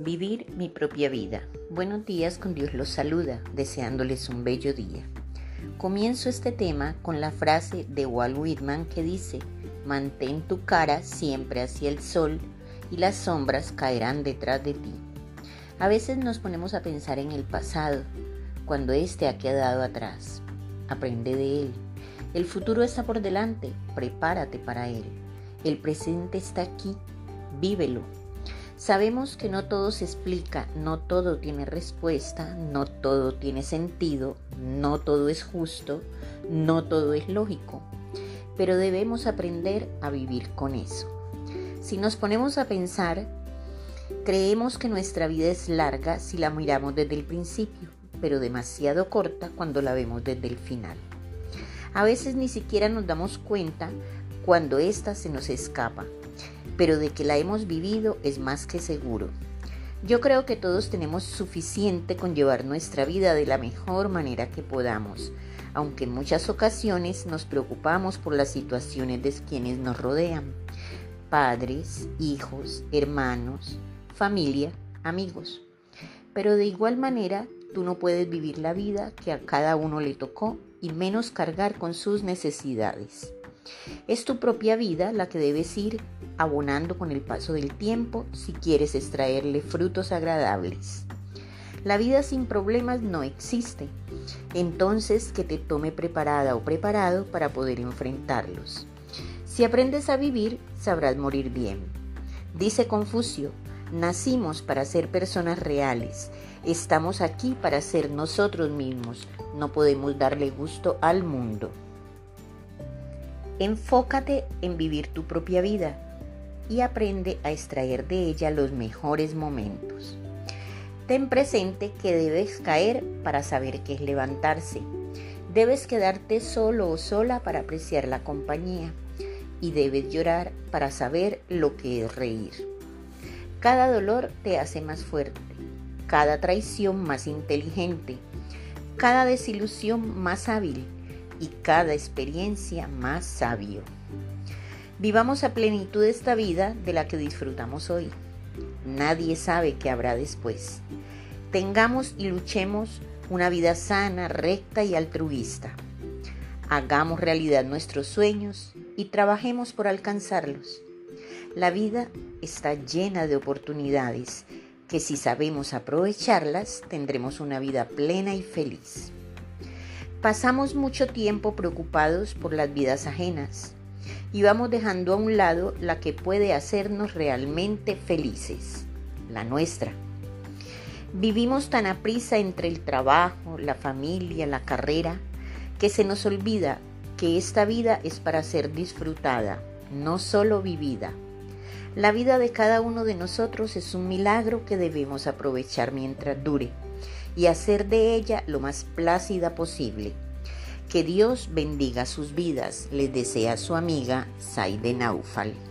Vivir mi propia vida. Buenos días, con Dios los saluda, deseándoles un bello día. Comienzo este tema con la frase de Walt Whitman que dice, mantén tu cara siempre hacia el sol y las sombras caerán detrás de ti. A veces nos ponemos a pensar en el pasado, cuando éste ha quedado atrás. Aprende de él. El futuro está por delante, prepárate para él. El presente está aquí, vívelo Sabemos que no todo se explica, no todo tiene respuesta, no todo tiene sentido, no todo es justo, no todo es lógico, pero debemos aprender a vivir con eso. Si nos ponemos a pensar, creemos que nuestra vida es larga si la miramos desde el principio, pero demasiado corta cuando la vemos desde el final. A veces ni siquiera nos damos cuenta cuando ésta se nos escapa pero de que la hemos vivido es más que seguro. Yo creo que todos tenemos suficiente con llevar nuestra vida de la mejor manera que podamos, aunque en muchas ocasiones nos preocupamos por las situaciones de quienes nos rodean, padres, hijos, hermanos, familia, amigos. Pero de igual manera, tú no puedes vivir la vida que a cada uno le tocó y menos cargar con sus necesidades. Es tu propia vida la que debes ir abonando con el paso del tiempo si quieres extraerle frutos agradables. La vida sin problemas no existe, entonces que te tome preparada o preparado para poder enfrentarlos. Si aprendes a vivir, sabrás morir bien. Dice Confucio, nacimos para ser personas reales, estamos aquí para ser nosotros mismos, no podemos darle gusto al mundo. Enfócate en vivir tu propia vida y aprende a extraer de ella los mejores momentos. Ten presente que debes caer para saber qué es levantarse. Debes quedarte solo o sola para apreciar la compañía y debes llorar para saber lo que es reír. Cada dolor te hace más fuerte, cada traición más inteligente, cada desilusión más hábil y cada experiencia más sabio. Vivamos a plenitud esta vida de la que disfrutamos hoy. Nadie sabe qué habrá después. Tengamos y luchemos una vida sana, recta y altruista. Hagamos realidad nuestros sueños y trabajemos por alcanzarlos. La vida está llena de oportunidades que si sabemos aprovecharlas tendremos una vida plena y feliz. Pasamos mucho tiempo preocupados por las vidas ajenas y vamos dejando a un lado la que puede hacernos realmente felices, la nuestra. Vivimos tan aprisa entre el trabajo, la familia, la carrera, que se nos olvida que esta vida es para ser disfrutada, no solo vivida. La vida de cada uno de nosotros es un milagro que debemos aprovechar mientras dure y hacer de ella lo más plácida posible. Que Dios bendiga sus vidas, les desea su amiga Saide Naufal.